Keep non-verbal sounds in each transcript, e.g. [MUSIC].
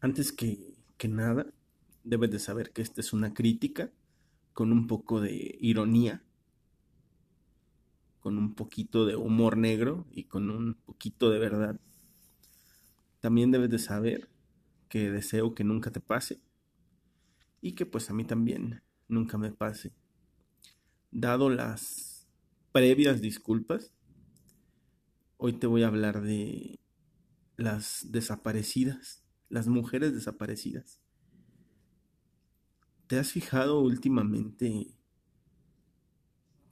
Antes que, que nada, debes de saber que esta es una crítica con un poco de ironía, con un poquito de humor negro y con un poquito de verdad. También debes de saber que deseo que nunca te pase y que pues a mí también nunca me pase. Dado las previas disculpas, hoy te voy a hablar de las desaparecidas, las mujeres desaparecidas. ¿Te has fijado últimamente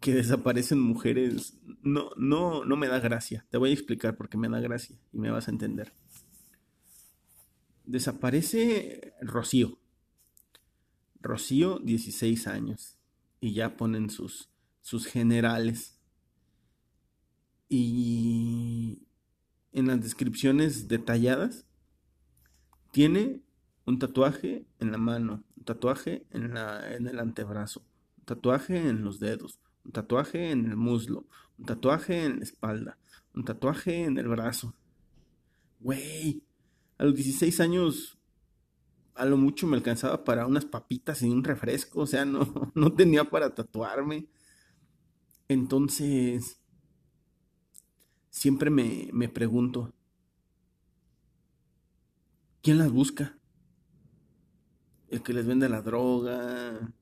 que desaparecen mujeres? No, no, no me da gracia. Te voy a explicar por qué me da gracia y me vas a entender. Desaparece Rocío. Rocío, 16 años. Y ya ponen sus, sus generales. Y en las descripciones detalladas, tiene un tatuaje en la mano, un tatuaje en, el antebrazo, un tatuaje en los dedos, un tatuaje en el muslo, un tatuaje en la espalda, un tatuaje en el brazo. Güey, a los 16 años a lo mucho me alcanzaba para unas papitas y un refresco, o sea, no, [LAUGHS] no tenía para tatuarme. Entonces, siempre me, me pregunto, ¿quién las busca? El que les vende la droga,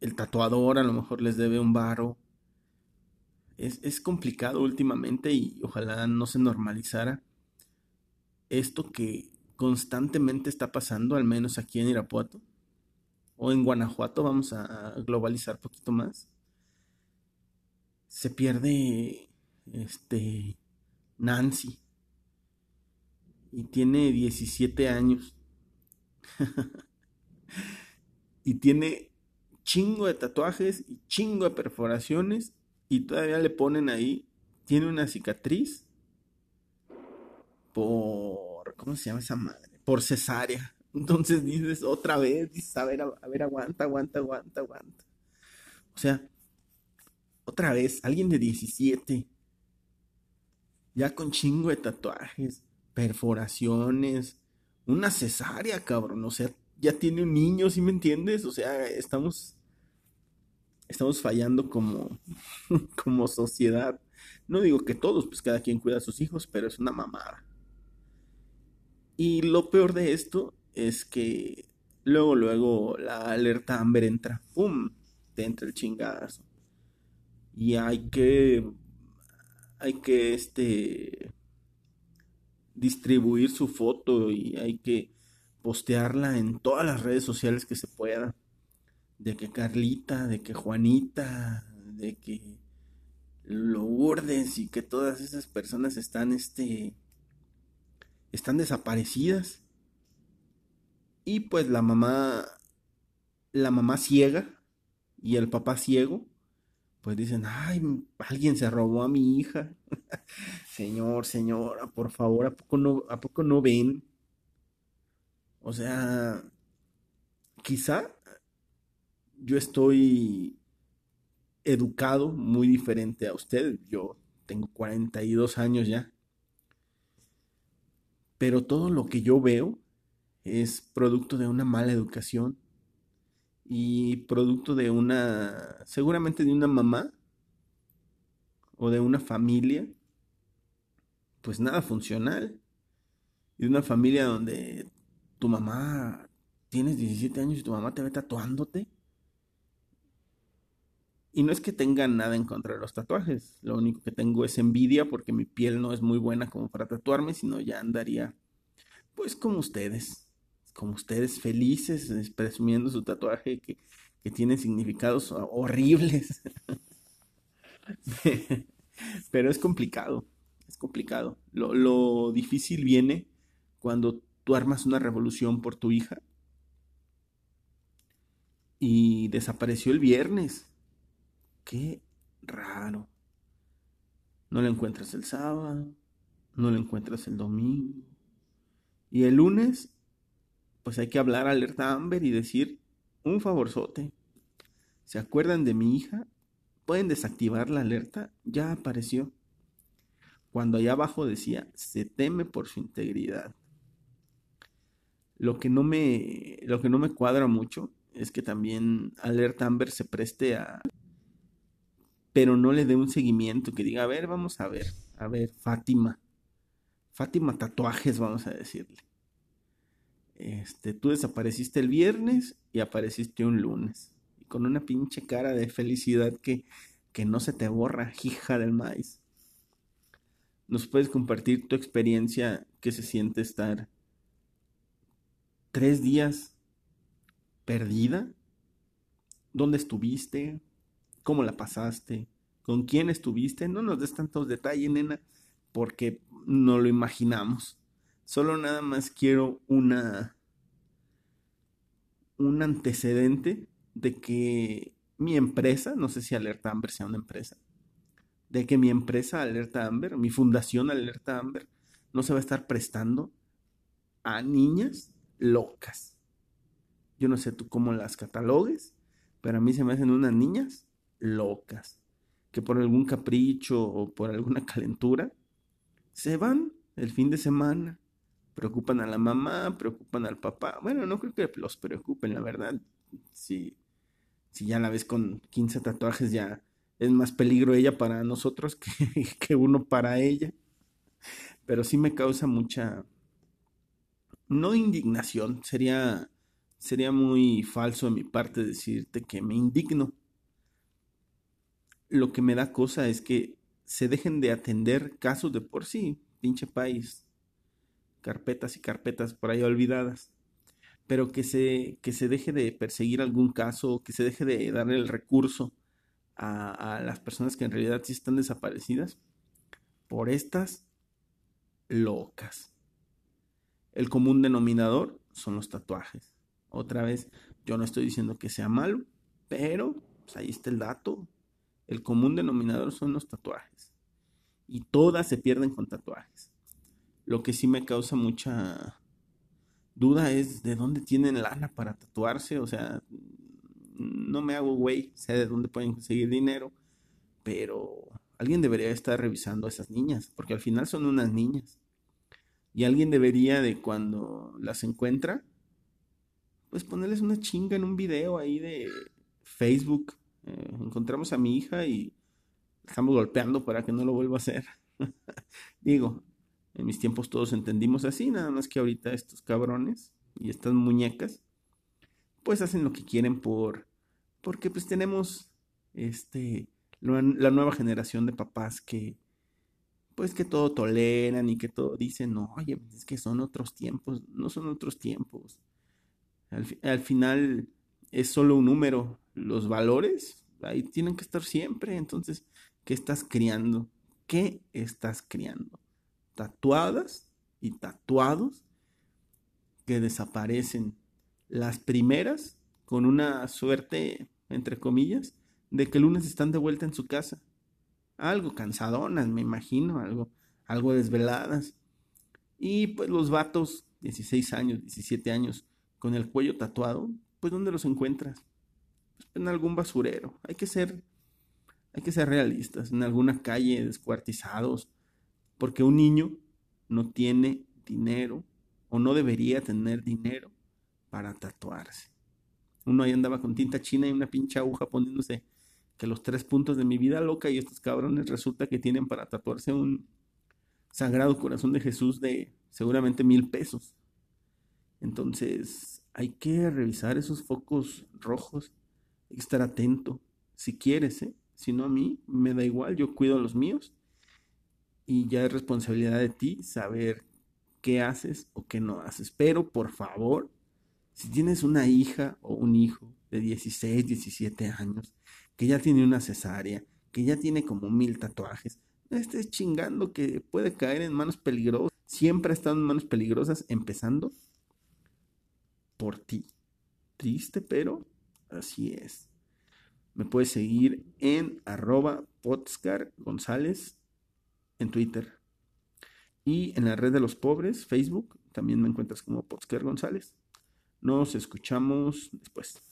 el tatuador a lo mejor les debe un varo. Es, es complicado últimamente y ojalá no se normalizara esto que constantemente está pasando, al menos aquí en Irapuato o en Guanajuato, vamos a globalizar un poquito más. Se pierde este Nancy y tiene 17 años. [LAUGHS] y tiene chingo de tatuajes y chingo de perforaciones y todavía le ponen ahí tiene una cicatriz por ¿cómo se llama esa madre? Por cesárea. [LAUGHS] Entonces dices otra vez, dices, a ver, a ver, aguanta, aguanta, aguanta, aguanta. O sea, otra vez, alguien de 17 ya con chingo de tatuajes, perforaciones, una cesárea, cabrón, o sea, ya tiene un niño, ¿sí me entiendes? O sea, estamos estamos fallando como [LAUGHS] como sociedad. No digo que todos, pues cada quien cuida a sus hijos, pero es una mamada. Y lo peor de esto es que luego, luego la alerta Amber entra, ¡pum! Te entra el chingazo. Y hay que hay que este distribuir su foto y hay que postearla en todas las redes sociales que se pueda. De que Carlita, de que Juanita, de que Lourdes y que todas esas personas están este están desaparecidas. Y pues la mamá la mamá ciega y el papá ciego pues dicen, ay, alguien se robó a mi hija. [LAUGHS] Señor, señora, por favor, ¿a poco, no, ¿a poco no ven? O sea, quizá yo estoy educado muy diferente a usted. Yo tengo 42 años ya. Pero todo lo que yo veo es producto de una mala educación y producto de una, seguramente de una mamá o de una familia, pues nada funcional. Y de una familia donde tu mamá, tienes 17 años y tu mamá te ve tatuándote. Y no es que tenga nada en contra de los tatuajes, lo único que tengo es envidia porque mi piel no es muy buena como para tatuarme, sino ya andaría pues como ustedes como ustedes felices, presumiendo su tatuaje que, tiene significados horribles. [LAUGHS] Pero es complicado, es complicado. Lo, lo, difícil viene cuando tú armas una revolución por tu hija y desapareció el viernes. Qué raro. No la encuentras el sábado, no la encuentras el domingo. Y el lunes pues hay que hablar alerta Amber y decir un favorzote. ¿Se acuerdan de mi hija? Pueden desactivar la alerta, ya apareció. Cuando allá abajo decía, se teme por su integridad. Lo que no me, lo que no me cuadra mucho es que también Alert Amber se preste a... Pero no le dé un seguimiento, que diga, a ver, vamos a ver, a ver, Fátima. Fátima Tatuajes, vamos a decirle. Este, tú desapareciste el viernes y apareciste un lunes. Y con una pinche cara de felicidad que, que no se te borra, hija del maíz. ¿Nos puedes compartir tu experiencia que se siente estar tres días perdida? ¿Dónde estuviste? ¿Cómo la pasaste? ¿Con quién estuviste? No nos des tantos detalles, nena, porque no lo imaginamos. Solo nada más quiero una un antecedente de que mi empresa, no sé si Alerta Amber sea una empresa, de que mi empresa Alerta Amber, mi fundación Alerta Amber, no se va a estar prestando a niñas locas. Yo no sé tú cómo las catalogues, pero a mí se me hacen unas niñas locas, que por algún capricho o por alguna calentura se van el fin de semana, preocupan a la mamá, preocupan al papá. Bueno, no creo que los preocupen, la verdad. Si, si ya la ves con 15 tatuajes, ya es más peligro ella para nosotros [LAUGHS] que, uno para ella. Pero sí me causa mucha, no indignación, sería, sería muy falso de mi parte decirte que me indigno. Lo que me da cosa es que se dejen de atender casos de por sí, pinche país, carpetas y carpetas por ahí olvidadas, pero que se, que se deje de perseguir algún caso, que se deje de darle el recurso a, las personas que en realidad sí están desaparecidas por estas locas. El común denominador son los tatuajes. Otra vez, yo no estoy diciendo que sea malo, pero pues, ahí está el dato. El común denominador son los tatuajes. Y todas se pierden con tatuajes. Lo que sí me causa mucha duda es de dónde tienen lana para tatuarse. O sea, no me hago güey, sé de dónde pueden conseguir dinero, pero alguien debería estar revisando a esas niñas, porque al final son unas niñas. Y alguien debería de cuando las encuentra, pues ponerles una chinga en un video ahí de Facebook. Eh, encontramos a mi hija y estamos golpeando para que no lo vuelva a hacer. [LAUGHS] Digo, en mis tiempos todos entendimos así, nada más que ahorita estos cabrones y estas muñecas, pues hacen lo que quieren por porque pues tenemos este la nueva generación de papás que pues que todo toleran y que todo dicen, no, oye, pues, es que son otros tiempos, no son otros tiempos. Al, al final es solo un número, los valores ahí tienen que estar siempre, entonces, ¿qué estás criando? ¿Qué estás criando? Tatuadas y tatuados que desaparecen. Las primeras con una suerte, entre comillas, de que el lunes están de vuelta en su casa. Algo cansadonas, me imagino, algo, algo desveladas. Y pues los vatos, 16 años, 17 años, con el cuello tatuado, pues ¿dónde los encuentras? En algún basurero. Hay que ser, hay que ser realistas, en alguna calle descuartizados, porque un niño no tiene dinero o no debería tener dinero para tatuarse. Uno ahí andaba con tinta china y una pinche aguja poniéndose que los tres puntos de mi vida loca y estos cabrones resulta que tienen para tatuarse un sagrado corazón de Jesús de seguramente mil pesos. Entonces hay que revisar esos focos rojos, hay que estar atento, si quieres, ¿eh? si no a mí, me da igual, yo cuido a los míos y ya es responsabilidad de ti saber qué haces o qué no haces. Pero por favor, si tienes una hija o un hijo de 16, 17 años, que ya tiene una cesárea, que ya tiene como mil tatuajes, no estés chingando que puede caer en manos peligrosas. Siempre ha estado en manos peligrosas, empezando por ti. Triste, pero así es. Me puedes seguir en arroba González en Twitter. Y en la red de los pobres, Facebook, también me encuentras como Potscar González. Nos escuchamos después.